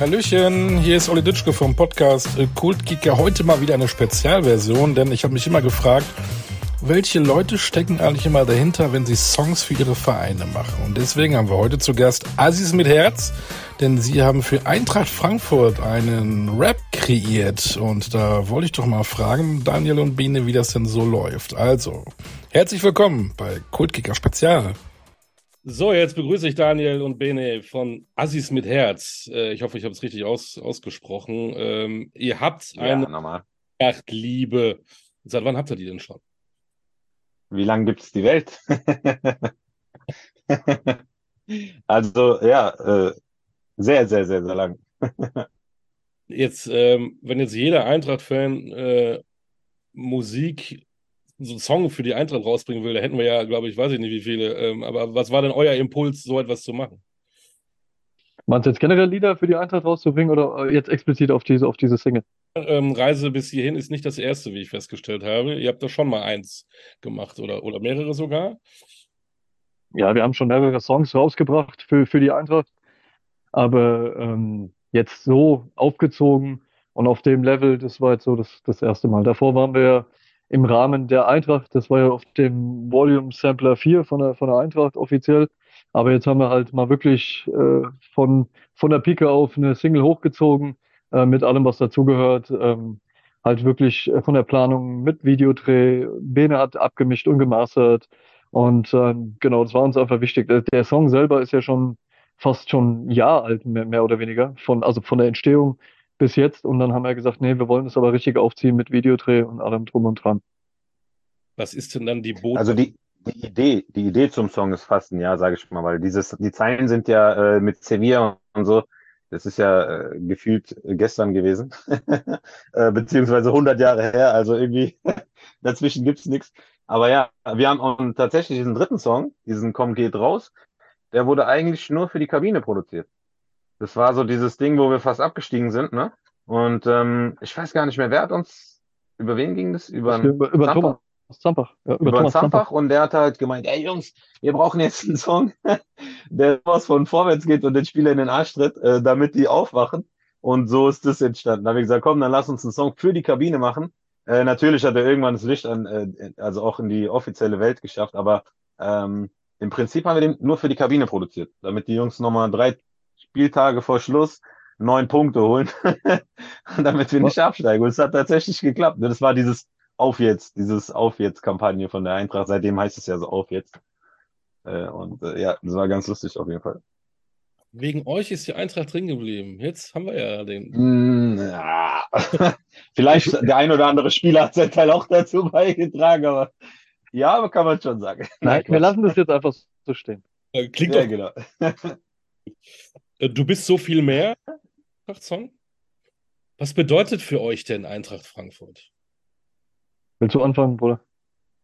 Hallöchen, hier ist Olli Ditschke vom Podcast Kultkicker. Heute mal wieder eine Spezialversion, denn ich habe mich immer gefragt, welche Leute stecken eigentlich immer dahinter, wenn sie Songs für ihre Vereine machen. Und deswegen haben wir heute zu Gast Asis mit Herz, denn sie haben für Eintracht Frankfurt einen Rap kreiert. Und da wollte ich doch mal fragen, Daniel und Biene, wie das denn so läuft. Also, herzlich willkommen bei Kultkicker Spezial. So, jetzt begrüße ich Daniel und Bene von Assis mit Herz. Äh, ich hoffe, ich habe es richtig aus, ausgesprochen. Ähm, ihr habt eine normal. Liebe. Seit wann habt ihr die denn schon? Wie lange gibt es die Welt? also, ja, äh, sehr, sehr, sehr, sehr lang. jetzt, ähm, wenn jetzt jeder Eintracht-Fan äh, Musik so einen Song für die Eintracht rausbringen will, da hätten wir ja, glaube ich, weiß ich nicht wie viele. Ähm, aber was war denn euer Impuls, so etwas zu machen? Meinst du jetzt generell Lieder für die Eintracht rauszubringen oder äh, jetzt explizit auf diese, auf diese Single? Ähm, Reise bis hierhin ist nicht das erste, wie ich festgestellt habe. Ihr habt da schon mal eins gemacht oder, oder mehrere sogar. Ja, wir haben schon mehrere Songs rausgebracht für, für die Eintracht. Aber ähm, jetzt so aufgezogen und auf dem Level, das war jetzt so das, das erste Mal. Davor waren wir im Rahmen der Eintracht. Das war ja auf dem Volume Sampler 4 von der, von der Eintracht offiziell. Aber jetzt haben wir halt mal wirklich äh, von, von der Pike auf eine Single hochgezogen, äh, mit allem, was dazugehört. Ähm, halt wirklich äh, von der Planung mit Videodreh. Bene hat abgemischt und gemastert. Und ähm, genau, das war uns einfach wichtig. Der, der Song selber ist ja schon fast schon ein Jahr alt, mehr, mehr oder weniger. Von, also von der Entstehung bis jetzt. Und dann haben wir gesagt, nee, wir wollen es aber richtig aufziehen mit Videodreh und allem drum und dran. Was ist denn dann die Botschaft? Also die, die Idee, die Idee zum Song ist fast ein Jahr, sage ich mal, weil dieses, die Zeilen sind ja äh, mit Sevilla und so, das ist ja äh, gefühlt gestern gewesen, äh, beziehungsweise 100 Jahre her, also irgendwie dazwischen gibt's nichts. Aber ja, wir haben auch tatsächlich diesen dritten Song, diesen Komm geht raus, der wurde eigentlich nur für die Kabine produziert. Das war so dieses Ding, wo wir fast abgestiegen sind, ne? Und ähm, ich weiß gar nicht mehr, wer hat uns, über wen ging das? Über, über, über Thomas Zampach. Ja, über, über Thomas Zampach. Und der hat halt gemeint, ey Jungs, wir brauchen jetzt einen Song, der was von vorwärts geht und den Spieler in den Arsch tritt, äh, damit die aufwachen. Und so ist das entstanden. Da habe ich gesagt, komm, dann lass uns einen Song für die Kabine machen. Äh, natürlich hat er irgendwann das Licht an, äh, also auch in die offizielle Welt geschafft, aber ähm, im Prinzip haben wir den nur für die Kabine produziert, damit die Jungs nochmal drei Spieltage vor Schluss neun Punkte holen, damit wir nicht absteigen. Und es hat tatsächlich geklappt. Das war dieses Auf jetzt, dieses Auf jetzt Kampagne von der Eintracht. Seitdem heißt es ja so Auf jetzt. Äh, und äh, ja, das war ganz lustig auf jeden Fall. Wegen euch ist die Eintracht drin geblieben. Jetzt haben wir ja den. Mm, ja. Vielleicht der ein oder andere Spieler hat sein Teil auch dazu beigetragen, aber ja, aber kann man schon sagen. Nein, wir lassen das jetzt einfach so stehen. Klingt ja, doch. genau. Äh, du bist so viel mehr, Song. Was bedeutet für euch denn Eintracht Frankfurt? Willst du anfangen, Bruder?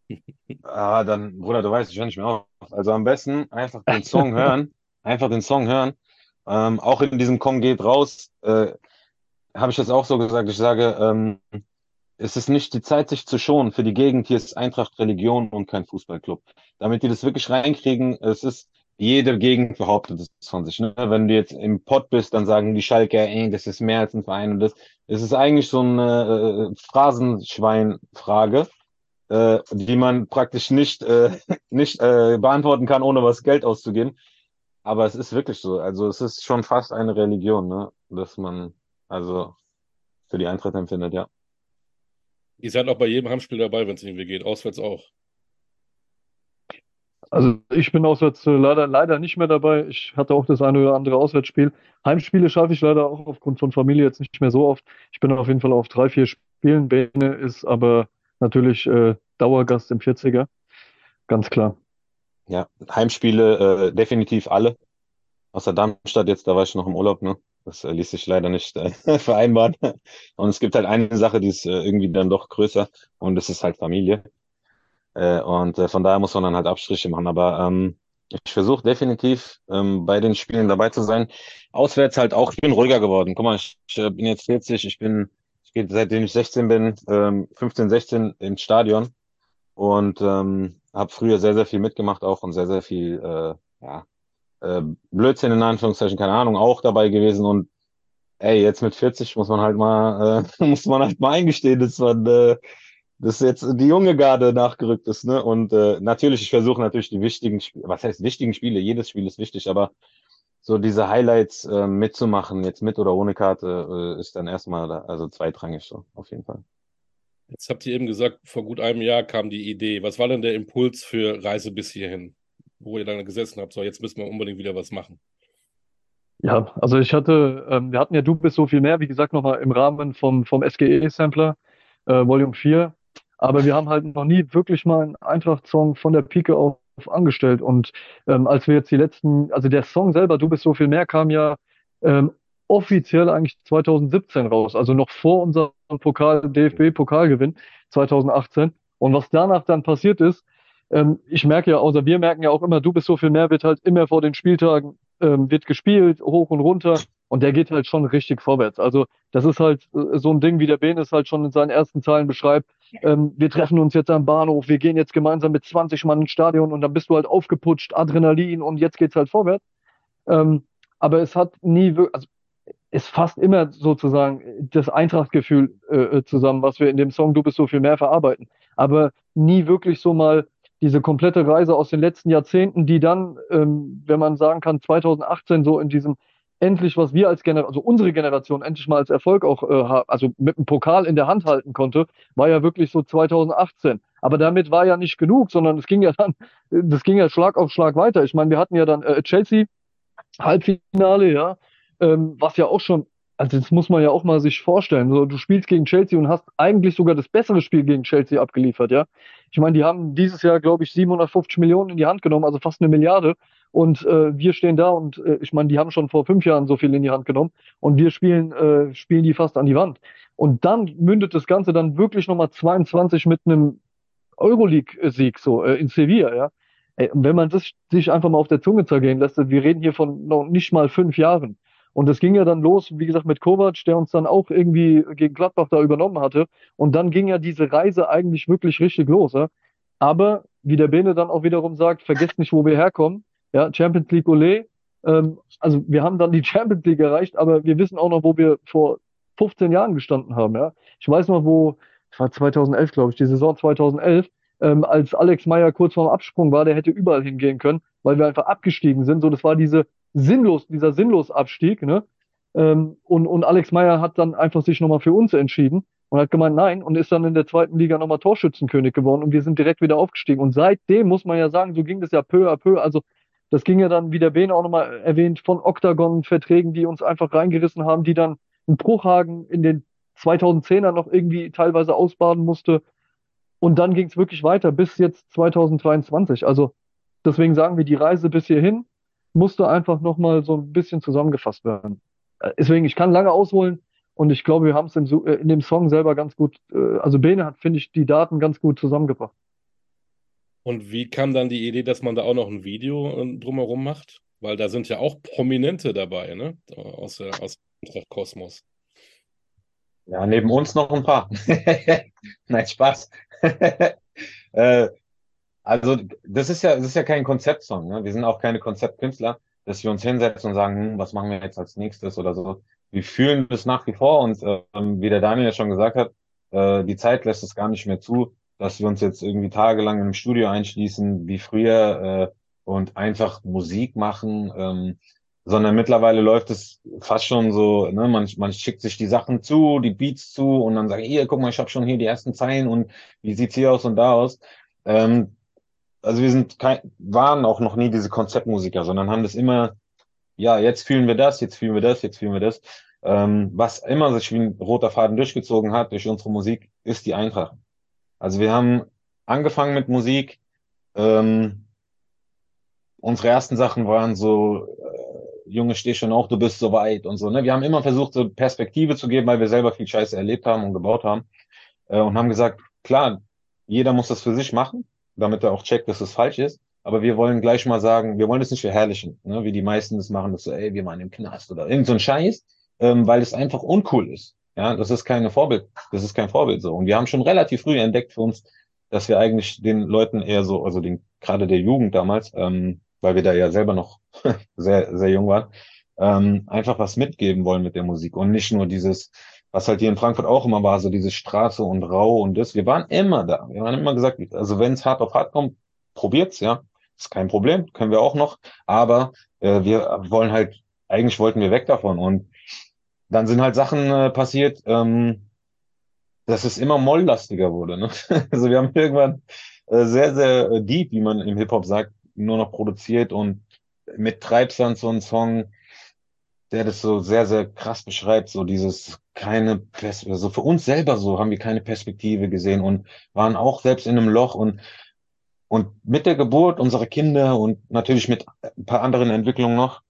ah, dann, Bruder, du weißt, ich höre nicht mehr auf. Also am besten einfach den Song hören, einfach den Song hören. Ähm, auch in diesem Komm geht raus, äh, habe ich das auch so gesagt. Ich sage, ähm, es ist nicht die Zeit, sich zu schonen. Für die Gegend hier ist Eintracht Religion und kein Fußballclub. Damit die das wirklich reinkriegen, es ist jede Gegend behauptet es von sich. Ne? Wenn du jetzt im Pott bist, dann sagen die Schalker, ey, das ist mehr als ein Verein und das. Es ist eigentlich so eine äh, Phrasenschwein-Frage, äh, die man praktisch nicht, äh, nicht äh, beantworten kann, ohne was Geld auszugeben. Aber es ist wirklich so. Also es ist schon fast eine Religion, ne? dass man also für die Eintracht empfindet, ja. Ihr seid auch bei jedem Heimspiel dabei, wenn es irgendwie geht, auswärts auch. Also ich bin auswärts äh, leider, leider nicht mehr dabei. Ich hatte auch das eine oder andere Auswärtsspiel. Heimspiele schaffe ich leider auch aufgrund von Familie jetzt nicht mehr so oft. Ich bin auf jeden Fall auf drei, vier Spielen. Bene ist aber natürlich äh, Dauergast im 40er. Ganz klar. Ja, Heimspiele äh, definitiv alle. Außer Darmstadt jetzt, da war ich noch im Urlaub, ne? Das äh, ließ sich leider nicht äh, vereinbaren. Und es gibt halt eine Sache, die ist äh, irgendwie dann doch größer und das ist halt Familie. Äh, und äh, von daher muss man dann halt Abstriche machen. Aber ähm, ich versuche definitiv ähm, bei den Spielen dabei zu sein. Auswärts halt auch, ich bin ruhiger geworden. Guck mal, ich, ich äh, bin jetzt 40, ich bin, ich gehe seitdem ich 16 bin, ähm, 15, 16 ins Stadion und ähm, habe früher sehr, sehr viel mitgemacht auch und sehr, sehr viel, äh, ja, äh, Blödsinn in Anführungszeichen, keine Ahnung, auch dabei gewesen und ey, jetzt mit 40 muss man halt mal, äh, muss man halt mal eingestehen, dass man, äh, dass jetzt die junge Garde nachgerückt ist, ne? Und äh, natürlich, ich versuche natürlich die wichtigen, Spiele, was heißt wichtigen Spiele? Jedes Spiel ist wichtig, aber so diese Highlights äh, mitzumachen, jetzt mit oder ohne Karte, äh, ist dann erstmal, da, also zweitrangig so, auf jeden Fall. Jetzt habt ihr eben gesagt, vor gut einem Jahr kam die Idee. Was war denn der Impuls für Reise bis hierhin? Wo ihr dann gesessen habt, so jetzt müssen wir unbedingt wieder was machen. Ja, also ich hatte, ähm, wir hatten ja Du bist so viel mehr, wie gesagt, nochmal im Rahmen vom, vom SGE-Sampler, äh, Volume 4. Aber wir haben halt noch nie wirklich mal einen Eintracht-Song von der Pike auf angestellt. Und ähm, als wir jetzt die letzten, also der Song selber, Du bist so viel mehr, kam ja ähm, offiziell eigentlich 2017 raus, also noch vor unserem Pokal, DFB-Pokalgewinn 2018. Und was danach dann passiert ist, ähm, ich merke ja, außer wir merken ja auch immer, du bist so viel mehr, wird halt immer vor den Spieltagen, ähm, wird gespielt, hoch und runter. Und der geht halt schon richtig vorwärts. Also das ist halt äh, so ein Ding, wie der Ben es halt schon in seinen ersten Zeilen beschreibt. Ähm, wir treffen uns jetzt am Bahnhof, wir gehen jetzt gemeinsam mit 20 Mann ins Stadion und dann bist du halt aufgeputscht, Adrenalin und jetzt geht's halt vorwärts. Ähm, aber es hat nie wirklich, also es fasst immer sozusagen das Eintrachtgefühl äh, zusammen, was wir in dem Song Du bist so viel mehr verarbeiten. Aber nie wirklich so mal diese komplette Reise aus den letzten Jahrzehnten, die dann, ähm, wenn man sagen kann, 2018 so in diesem endlich, was wir als Generation, also unsere Generation endlich mal als Erfolg auch, äh, also mit einem Pokal in der Hand halten konnte, war ja wirklich so 2018. Aber damit war ja nicht genug, sondern es ging ja dann, das ging ja Schlag auf Schlag weiter. Ich meine, wir hatten ja dann äh, Chelsea Halbfinale, ja, ähm, was ja auch schon also das muss man ja auch mal sich vorstellen. So, du spielst gegen Chelsea und hast eigentlich sogar das bessere Spiel gegen Chelsea abgeliefert, ja. Ich meine, die haben dieses Jahr, glaube ich, 750 Millionen in die Hand genommen, also fast eine Milliarde. Und äh, wir stehen da und äh, ich meine, die haben schon vor fünf Jahren so viel in die Hand genommen und wir spielen, äh, spielen die fast an die Wand. Und dann mündet das Ganze dann wirklich nochmal 22 mit einem Euroleague-Sieg so äh, in Sevilla, ja. Wenn man das sich einfach mal auf der Zunge zergehen lässt, wir reden hier von noch nicht mal fünf Jahren. Und es ging ja dann los, wie gesagt, mit Kovac, der uns dann auch irgendwie gegen Gladbach da übernommen hatte. Und dann ging ja diese Reise eigentlich wirklich richtig los. Ja? Aber, wie der Bene dann auch wiederum sagt, vergesst nicht, wo wir herkommen. Ja, Champions League Olé. Ähm, also wir haben dann die Champions League erreicht, aber wir wissen auch noch, wo wir vor 15 Jahren gestanden haben. Ja? Ich weiß noch, wo, es war 2011, glaube ich, die Saison 2011, ähm, als Alex Meyer kurz vorm Absprung war, der hätte überall hingehen können, weil wir einfach abgestiegen sind. So, das war diese sinnlos, dieser sinnlos Abstieg, ne? Ähm, und, und Alex Meyer hat dann einfach sich nochmal für uns entschieden und hat gemeint, nein, und ist dann in der zweiten Liga nochmal Torschützenkönig geworden und wir sind direkt wieder aufgestiegen. Und seitdem muss man ja sagen, so ging das ja peu à peu. Also das ging ja dann, wie der Ben auch nochmal erwähnt, von Octagon-Verträgen, die uns einfach reingerissen haben, die dann ein Bruchhagen in den 2010er noch irgendwie teilweise ausbaden musste. Und dann ging es wirklich weiter bis jetzt 2023. Also deswegen sagen wir, die Reise bis hierhin musste einfach nochmal so ein bisschen zusammengefasst werden. Äh, deswegen, ich kann lange ausholen und ich glaube, wir haben es äh, in dem Song selber ganz gut, äh, also Bene hat, finde ich, die Daten ganz gut zusammengebracht. Und wie kam dann die Idee, dass man da auch noch ein Video drumherum macht? Weil da sind ja auch Prominente dabei, ne? Aus der, aus Kosmos. Ja, neben uns noch ein paar. Nein, Spaß. äh, also, das ist ja, das ist ja kein Konzeptsong. Ne? Wir sind auch keine Konzeptkünstler, dass wir uns hinsetzen und sagen, hm, was machen wir jetzt als nächstes oder so. Wir fühlen das nach wie vor und ähm, wie der Daniel ja schon gesagt hat, äh, die Zeit lässt es gar nicht mehr zu, dass wir uns jetzt irgendwie tagelang im Studio einschließen, wie früher, äh, und einfach Musik machen, ähm, sondern mittlerweile läuft es fast schon so, ne, man, man schickt sich die Sachen zu, die Beats zu und dann sagt, hier, guck mal, ich habe schon hier die ersten Zeilen und wie sieht's hier aus und da aus. Ähm, also wir sind kein, waren auch noch nie diese Konzeptmusiker, sondern haben das immer, ja, jetzt fühlen wir das, jetzt fühlen wir das, jetzt fühlen wir das. Ähm, was immer sich wie ein roter Faden durchgezogen hat durch unsere Musik, ist die Eintracht. Also wir haben angefangen mit Musik. Ähm, unsere ersten Sachen waren so, äh, Junge, steh schon auf, du bist so weit und so. Ne? Wir haben immer versucht, so Perspektive zu geben, weil wir selber viel Scheiße erlebt haben und gebaut haben. Äh, und haben gesagt, klar, jeder muss das für sich machen damit er auch checkt, dass es falsch ist. Aber wir wollen gleich mal sagen, wir wollen es nicht verherrlichen, ne? wie die meisten das machen, dass so, ey, wir waren im Knast oder irgend so ein Scheiß, ähm, weil es einfach uncool ist. Ja, das ist keine Vorbild, das ist kein Vorbild so. Und wir haben schon relativ früh entdeckt für uns, dass wir eigentlich den Leuten eher so, also den, gerade der Jugend damals, ähm, weil wir da ja selber noch sehr, sehr jung waren, ähm, einfach was mitgeben wollen mit der Musik und nicht nur dieses, was halt hier in Frankfurt auch immer war, so diese Straße und Rau und das. Wir waren immer da. Wir haben immer gesagt, also wenn es hart auf hart kommt, probiert's, ja. Ist kein Problem, können wir auch noch. Aber äh, wir wollen halt, eigentlich wollten wir weg davon. Und dann sind halt Sachen äh, passiert, ähm, dass es immer molllastiger wurde. Ne? Also wir haben irgendwann äh, sehr, sehr äh, deep, wie man im Hip-Hop sagt, nur noch produziert und mit Treibsand so ein Song, der das so sehr, sehr krass beschreibt, so dieses keine, Pers also für uns selber so haben wir keine Perspektive gesehen und waren auch selbst in einem Loch und und mit der Geburt unserer Kinder und natürlich mit ein paar anderen Entwicklungen noch,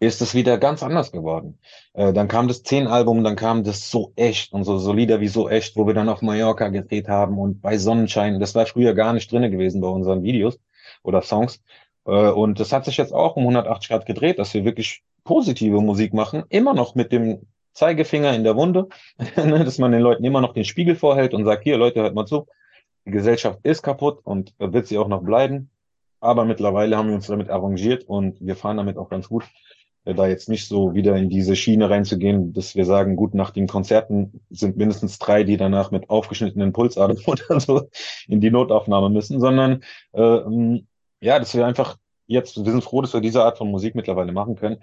ist es wieder ganz anders geworden. Äh, dann kam das Zehn-Album, dann kam das so echt und so, so Lieder wie so echt, wo wir dann auf Mallorca gedreht haben und bei Sonnenschein. Das war früher gar nicht drinne gewesen bei unseren Videos oder Songs. Äh, und das hat sich jetzt auch um 180 Grad gedreht, dass wir wirklich positive Musik machen, immer noch mit dem Zeigefinger in der Wunde, ne, dass man den Leuten immer noch den Spiegel vorhält und sagt, hier Leute, hört mal zu, die Gesellschaft ist kaputt und wird sie auch noch bleiben. Aber mittlerweile haben wir uns damit arrangiert und wir fahren damit auch ganz gut. Äh, da jetzt nicht so wieder in diese Schiene reinzugehen, dass wir sagen, gut, nach den Konzerten sind mindestens drei, die danach mit aufgeschnittenen Pulsadern oder so in die Notaufnahme müssen, sondern äh, ja, dass wir einfach jetzt, wir sind froh, dass wir diese Art von Musik mittlerweile machen können.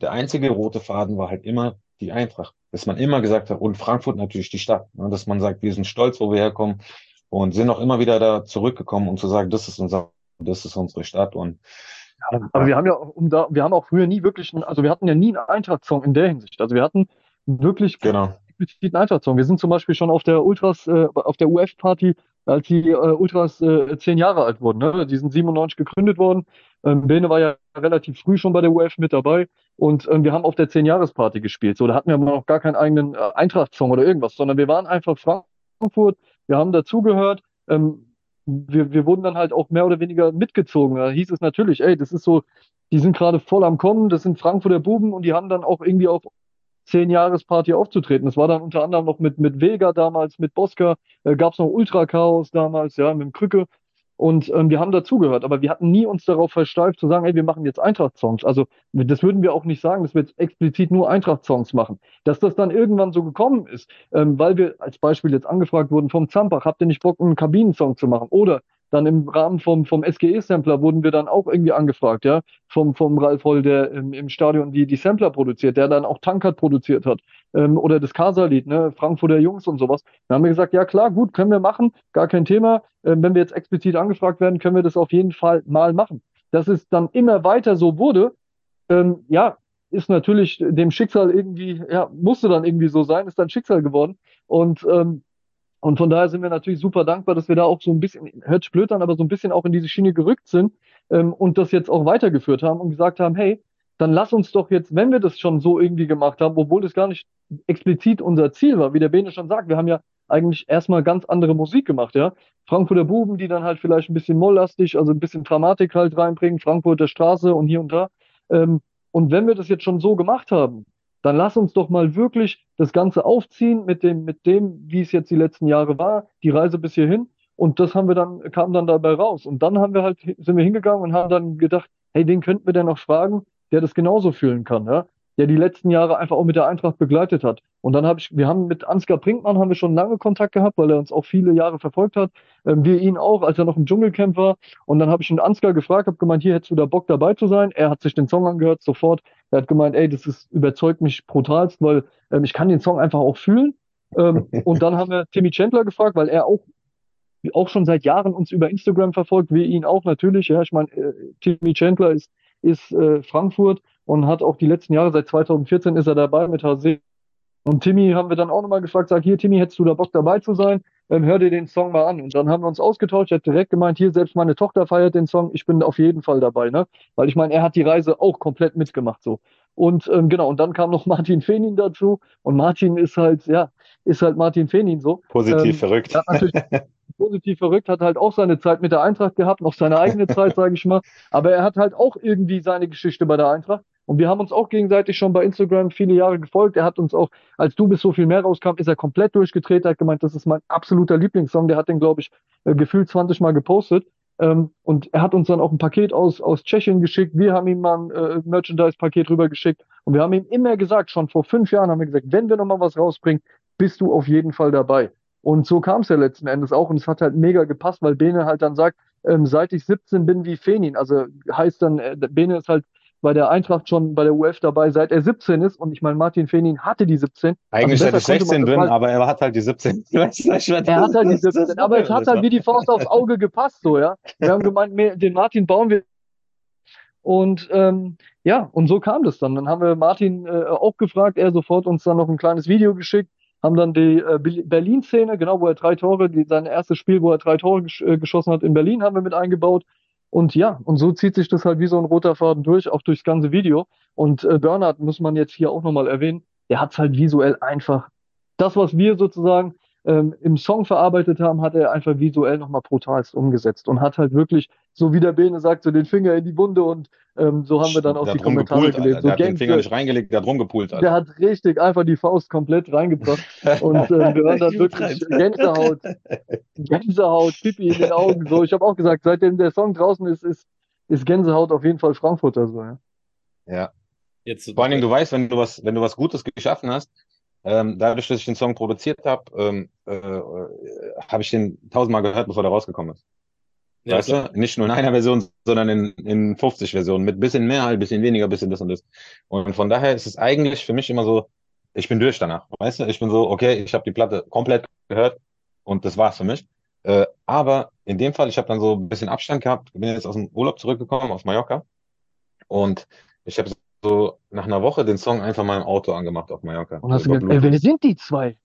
Der einzige rote Faden war halt immer die Eintracht, dass man immer gesagt hat, und Frankfurt natürlich die Stadt, ne, dass man sagt, wir sind stolz, wo wir herkommen und sind auch immer wieder da zurückgekommen, um zu sagen, das ist unser, das ist unsere Stadt und ja, aber wir haben ja, um da, wir haben auch früher nie wirklich, einen, also wir hatten ja nie einen Eintracht-Song in der Hinsicht. Also wir hatten wirklich genau. einen Eintracht-Song. Wir sind zum Beispiel schon auf der Ultras, äh, auf der UF-Party, als die äh, Ultras äh, zehn Jahre alt wurden. Ne? Die sind 97 gegründet worden. Ähm, Bene war ja relativ früh schon bei der UF mit dabei und ähm, wir haben auf der zehn-Jahres-Party gespielt. So, da hatten wir aber noch gar keinen eigenen äh, Eintracht-Song oder irgendwas, sondern wir waren einfach Frankfurt, wir haben dazugehört. Ähm, wir, wir wurden dann halt auch mehr oder weniger mitgezogen. Da hieß es natürlich, ey, das ist so, die sind gerade voll am Kommen, das sind Frankfurter Buben und die haben dann auch irgendwie auf zehn Jahresparty aufzutreten. Das war dann unter anderem noch mit, mit Vega damals, mit Bosca, äh, gab es noch Ultra Chaos damals, ja, mit dem Krücke. Und ähm, wir haben dazugehört, aber wir hatten nie uns darauf versteift zu sagen, ey, wir machen jetzt Eintracht-Songs. Also das würden wir auch nicht sagen, dass wir jetzt explizit nur Eintracht-Songs machen. Dass das dann irgendwann so gekommen ist, ähm, weil wir als Beispiel jetzt angefragt wurden vom Zampach, habt ihr nicht Bock, einen Kabinensong zu machen? Oder dann im Rahmen vom, vom SGE-Sampler wurden wir dann auch irgendwie angefragt, ja, vom, vom Ralf Holl, der im, im Stadion die, die Sampler produziert, der dann auch Tankert produziert hat, ähm, oder das Casa-Lied, ne, Frankfurter Jungs und sowas. Dann haben wir gesagt, ja klar, gut, können wir machen, gar kein Thema. Ähm, wenn wir jetzt explizit angefragt werden, können wir das auf jeden Fall mal machen. Dass es dann immer weiter so wurde, ähm, ja, ist natürlich dem Schicksal irgendwie, ja, musste dann irgendwie so sein, ist dann Schicksal geworden. Und ähm, und von daher sind wir natürlich super dankbar, dass wir da auch so ein bisschen, hört an, aber so ein bisschen auch in diese Schiene gerückt sind ähm, und das jetzt auch weitergeführt haben und gesagt haben, hey, dann lass uns doch jetzt, wenn wir das schon so irgendwie gemacht haben, obwohl das gar nicht explizit unser Ziel war, wie der Bene schon sagt, wir haben ja eigentlich erstmal ganz andere Musik gemacht, ja. Frankfurter Buben, die dann halt vielleicht ein bisschen molllastig, also ein bisschen Dramatik halt reinbringen, Frankfurter Straße und hier und da. Ähm, und wenn wir das jetzt schon so gemacht haben, dann lass uns doch mal wirklich das Ganze aufziehen mit dem, mit dem, wie es jetzt die letzten Jahre war, die Reise bis hierhin. Und das haben wir dann, kam dann dabei raus. Und dann haben wir halt, sind wir hingegangen und haben dann gedacht, hey, wen könnten wir denn noch fragen, der das genauso fühlen kann, ja? Der die letzten Jahre einfach auch mit der Eintracht begleitet hat. Und dann habe ich, wir haben mit Ansgar Brinkmann haben wir schon lange Kontakt gehabt, weil er uns auch viele Jahre verfolgt hat. Ähm, wir ihn auch, als er noch im Dschungelcamp war. Und dann habe ich ihn Ansgar gefragt, habe gemeint, hier hättest du da Bock dabei zu sein. Er hat sich den Song angehört, sofort. Er hat gemeint, ey, das ist, überzeugt mich brutalst, weil ähm, ich kann den Song einfach auch fühlen. Ähm, und dann haben wir Timmy Chandler gefragt, weil er auch auch schon seit Jahren uns über Instagram verfolgt, wir ihn auch natürlich. Ja, ich meine, äh, Timmy Chandler ist, ist äh, Frankfurt und hat auch die letzten Jahre, seit 2014 ist er dabei mit HC. Und Timmy haben wir dann auch nochmal gefragt, sag hier, Timmy, hättest du da Bock dabei zu sein? Ähm, hör dir den Song mal an. Und dann haben wir uns ausgetauscht. Er hat direkt gemeint, hier, selbst meine Tochter feiert den Song. Ich bin auf jeden Fall dabei, ne? Weil ich meine, er hat die Reise auch komplett mitgemacht, so. Und ähm, genau, und dann kam noch Martin Fenin dazu. Und Martin ist halt, ja, ist halt Martin Fenin so. Positiv ähm, verrückt. Hat natürlich positiv verrückt, hat halt auch seine Zeit mit der Eintracht gehabt, noch seine eigene Zeit, sage ich mal. Aber er hat halt auch irgendwie seine Geschichte bei der Eintracht. Und wir haben uns auch gegenseitig schon bei Instagram viele Jahre gefolgt. Er hat uns auch, als du bis so viel mehr rauskam, ist er komplett durchgedreht. Er hat gemeint, das ist mein absoluter Lieblingssong. Der hat den, glaube ich, äh, gefühlt 20 Mal gepostet. Ähm, und er hat uns dann auch ein Paket aus, aus Tschechien geschickt. Wir haben ihm mal ein äh, Merchandise-Paket rübergeschickt. Und wir haben ihm immer gesagt, schon vor fünf Jahren haben wir gesagt, wenn wir nochmal was rausbringen, bist du auf jeden Fall dabei. Und so kam es ja letzten Endes auch. Und es hat halt mega gepasst, weil Bene halt dann sagt, ähm, seit ich 17 bin wie Fenin. Also heißt dann, äh, Bene ist halt bei der Eintracht schon bei der UF dabei, seit er 17 ist. Und ich meine, Martin Fenin hatte die 17. Eigentlich also seit ich 16 bin, mal, aber er hat halt die 17. er hat halt die 17, aber es hat halt wie die Faust aufs Auge gepasst, so, ja. Wir haben gemeint, den Martin bauen wir. Und ähm, ja, und so kam das dann. Dann haben wir Martin äh, auch gefragt, er sofort uns dann noch ein kleines Video geschickt, haben dann die äh, Berlin-Szene, genau, wo er drei Tore, die, sein erstes Spiel, wo er drei Tore gesch äh, geschossen hat in Berlin, haben wir mit eingebaut. Und ja, und so zieht sich das halt wie so ein roter Faden durch, auch durchs ganze Video. Und äh, Bernhard muss man jetzt hier auch nochmal erwähnen, der hat es halt visuell einfach. Das, was wir sozusagen ähm, im Song verarbeitet haben, hat er einfach visuell nochmal brutalst umgesetzt und hat halt wirklich, so wie der Bene sagt, so den Finger in die Wunde und ähm, so haben wir dann auch der die Kommentare gepult, gelesen. So der hat den Finger nicht reingelegt, der hat rumgepult. Alter. Der hat richtig einfach die Faust komplett reingebracht und äh, wir hören dann wirklich Gänsehaut, Gänsehaut, Pipi in den Augen. So, ich habe auch gesagt, seitdem der Song draußen ist, ist, ist Gänsehaut auf jeden Fall Frankfurter so. Ja. ja. Jetzt, Vor allen Dingen, du weißt, wenn du was, wenn du was Gutes geschaffen hast, ähm, dadurch, dass ich den Song produziert habe, ähm, äh, äh, habe ich den tausendmal gehört, bevor der rausgekommen ist. Ja, weißt klar. du? Nicht nur in einer Version, sondern in, in 50 Versionen mit bisschen mehr, halt, bisschen weniger, bisschen das und das. Und von daher ist es eigentlich für mich immer so, ich bin durch danach. Weißt du? Ich bin so, okay, ich habe die Platte komplett gehört und das war's für mich. Äh, aber in dem Fall, ich habe dann so ein bisschen Abstand gehabt, bin jetzt aus dem Urlaub zurückgekommen, aus Mallorca. Und ich habe so nach einer Woche den Song einfach mal im Auto angemacht auf Mallorca. Und hast du gesagt, ey, wer sind die zwei?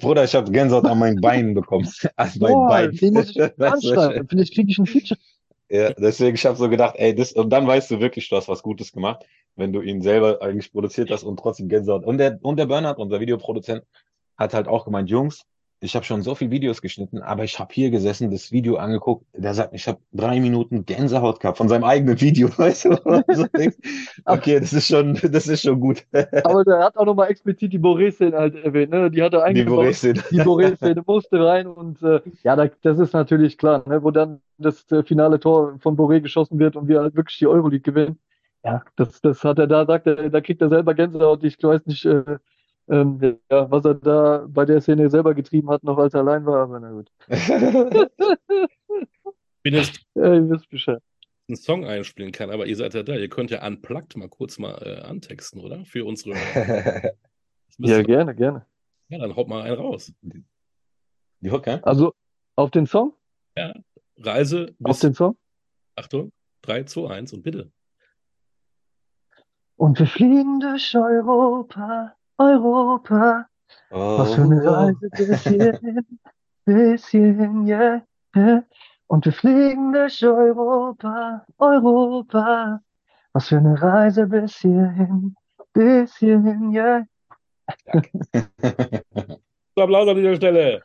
Bruder, ich habe Gänsehaut an meinen Beinen bekommen. An meinen Beinen. Den muss ich anschreiben. Vielleicht kriege ich ein Feature. Ja, deswegen, ich habe so gedacht, ey, das, und dann weißt du wirklich, du hast was Gutes gemacht, wenn du ihn selber eigentlich produziert hast und trotzdem Gänsehaut. Und der, und der Bernhard, unser Videoproduzent, hat halt auch gemeint, Jungs, ich habe schon so viele Videos geschnitten, aber ich habe hier gesessen, das Video angeguckt. Der sagt, ich habe drei Minuten Gänsehaut gehabt von seinem eigenen Video. Weißt du, so denkst, okay, das ist schon, das ist schon gut. aber der hat auch nochmal explizit die Boré-Szene halt erwähnt. Ne? Die hat er eingebaut. Die Boré-Szene. Die Boré-Szene musste rein und äh, ja, das ist natürlich klar, ne? wo dann das äh, finale Tor von Boré geschossen wird und wir halt wirklich die Euroleague gewinnen. Ja, das, das hat er da, sagt er, da kriegt er selber Gänsehaut. Ich weiß nicht, äh, ähm, ja, was er da bei der Szene selber getrieben hat, noch als er allein war, aber na gut. Bin jetzt ja, ihr wisst Bescheid. einen Song einspielen kann, aber ihr seid ja da. Ihr könnt ja unplugged mal kurz mal äh, antexten, oder? Für unsere. ja, gerne, gerne. Ja, dann haut mal einen raus. Die Hook, ja? Also auf den Song? Ja. Reise bis. Auf den Song? Achtung, 3, 2, 1 und bitte. Und wir fliegen durch Europa Europa. Oh. Was für eine Reise bis hierhin, bis hierhin, yeah, yeah. Und wir fliegen durch Europa, Europa. Was für eine Reise bis hierhin, bis hierhin, yeah. Applaus an dieser Stelle.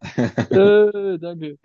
äh, danke.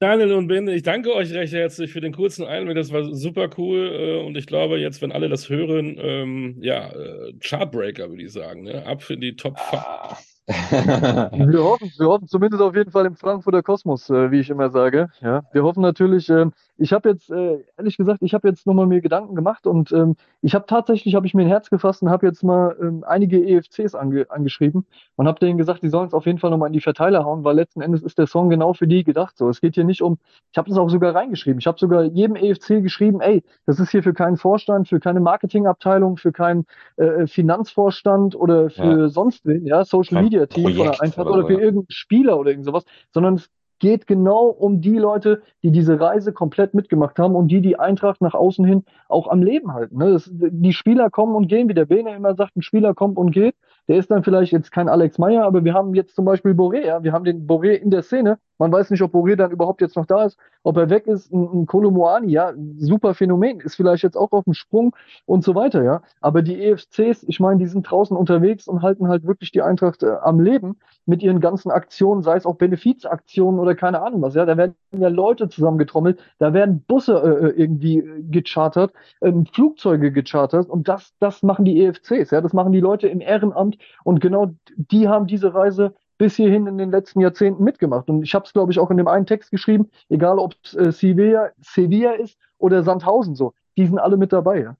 Daniel und Ben, ich danke euch recht herzlich für den kurzen Einblick. Das war super cool. Äh, und ich glaube, jetzt, wenn alle das hören, ähm, ja, äh, Chartbreaker, würde ich sagen. Ne? Ab in die Top 5. Ah. Wir hoffen, wir hoffen zumindest auf jeden Fall im Frankfurter Kosmos, äh, wie ich immer sage. Ja, wir hoffen natürlich, äh, ich habe jetzt, äh, ehrlich gesagt, ich habe jetzt nochmal mir Gedanken gemacht und ähm, ich habe tatsächlich, habe ich mir ein Herz gefasst und habe jetzt mal ähm, einige EFCs ange angeschrieben und habe denen gesagt, die sollen es auf jeden Fall nochmal in die Verteiler hauen, weil letzten Endes ist der Song genau für die gedacht. So, es geht hier nicht um, ich habe das auch sogar reingeschrieben. Ich habe sogar jedem EFC geschrieben, ey, das ist hier für keinen Vorstand, für keine Marketingabteilung, für keinen äh, Finanzvorstand oder für ja. sonst wen, ja, Social Media Team oder einfach oder, oder für irgendeinen Spieler oder irgend sowas, sondern es geht genau um die Leute, die diese Reise komplett mitgemacht haben und die die Eintracht nach außen hin auch am Leben halten. Ne? Das, die Spieler kommen und gehen, wie der Bene immer sagt, ein Spieler kommt und geht. Der ist dann vielleicht jetzt kein Alex Meyer, aber wir haben jetzt zum Beispiel Boré, ja? wir haben den Boré in der Szene. Man weiß nicht, ob Boré dann überhaupt jetzt noch da ist, ob er weg ist. Ein, ein Kolomoani, ja, super Phänomen, ist vielleicht jetzt auch auf dem Sprung und so weiter, ja. Aber die EFCs, ich meine, die sind draußen unterwegs und halten halt wirklich die Eintracht äh, am Leben mit ihren ganzen Aktionen, sei es auch Benefizaktionen oder keine Ahnung was, ja. Da werden ja Leute zusammengetrommelt, da werden Busse äh, äh irgendwie äh, gechartert, ähm, Flugzeuge gechartert und das, das machen die EFCs, ja. Das machen die Leute im Ehrenamt und genau die haben diese Reise bis hierhin in den letzten Jahrzehnten mitgemacht. Und ich habe es, glaube ich, auch in dem einen Text geschrieben, egal ob es äh, Sevilla, Sevilla ist oder Sandhausen so. Die sind alle mit dabei. Ja.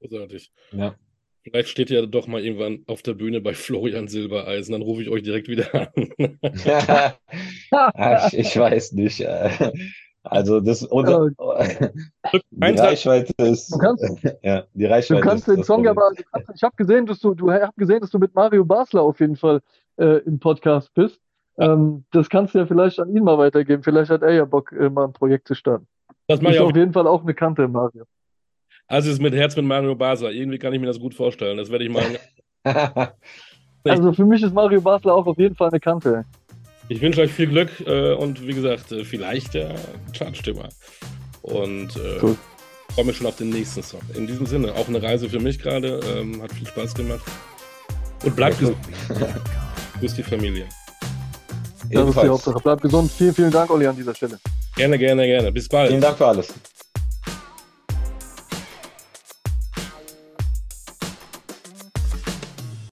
Großartig. Ja. Vielleicht steht ihr doch mal irgendwann auf der Bühne bei Florian Silbereisen, dann rufe ich euch direkt wieder an. Ich, ich weiß nicht. äh, Also das unser, die Reichweite ist Du kannst- ja, die Du Reichweite kannst ist den Song aber, du kannst, ich habe gesehen, dass du, du hab gesehen, dass du mit Mario Basler auf jeden Fall äh, im Podcast bist. Ähm, das kannst du ja vielleicht an ihn mal weitergeben. Vielleicht hat er ja Bock, äh, mal ein Projekt zu starten. Das mache Ist auf jeden Fall auch eine Kante, Mario. Also es ist mit Herz mit Mario Basa. Irgendwie kann ich mir das gut vorstellen. Das werde ich mal. Also für mich ist Mario Basler auch auf jeden Fall eine Kante. Ich wünsche euch viel Glück äh, und wie gesagt, äh, vielleicht der Chartstimmer. Und äh, Cool. freue mich schon auf den nächsten Song. In diesem Sinne, auch eine Reise für mich gerade. Ähm, hat viel Spaß gemacht. Und bleibt gesund. Grüß die Familie. Das ist die. Hauptsache. Bleib gesund. Vielen, vielen Dank, Olli, an dieser Stelle. Gerne, gerne, gerne. Bis bald. Vielen Dank für alles.